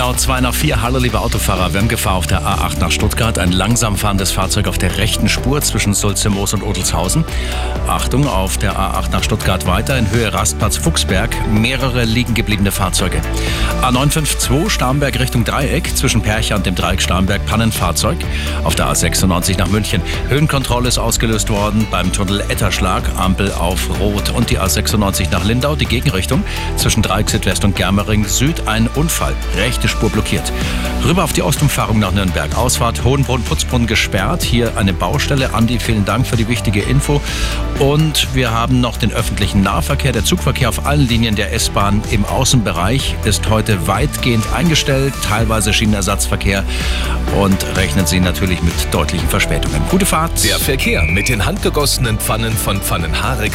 Genau, zwei nach vier. Hallo, liebe Autofahrer. Wir haben Gefahr auf der A8 nach Stuttgart. Ein langsam fahrendes Fahrzeug auf der rechten Spur zwischen Sulzemoos und Odelshausen. Achtung, auf der A8 nach Stuttgart weiter in Höhe Rastplatz Fuchsberg. Mehrere liegen gebliebene Fahrzeuge. A952 Starnberg Richtung Dreieck zwischen Percha und dem Dreieck Starnberg Pannenfahrzeug. Auf der A96 nach München. Höhenkontrolle ist ausgelöst worden beim Tunnel Etterschlag. Ampel auf Rot. Und die A96 nach Lindau, die Gegenrichtung. Zwischen Dreieck Südwest und Germering Süd ein Unfall. Rechte Spur blockiert. Rüber auf die Ostumfahrung nach Nürnberg. Ausfahrt Hohenbrunn, Putzbrunn gesperrt. Hier eine Baustelle. Andi, vielen Dank für die wichtige Info. Und wir haben noch den öffentlichen Nahverkehr. Der Zugverkehr auf allen Linien der S-Bahn im Außenbereich ist heute weitgehend eingestellt. Teilweise Schienenersatzverkehr. Und rechnen Sie natürlich mit deutlichen Verspätungen. Gute Fahrt. Der Verkehr mit den handgegossenen Pfannen von Pfannenhaare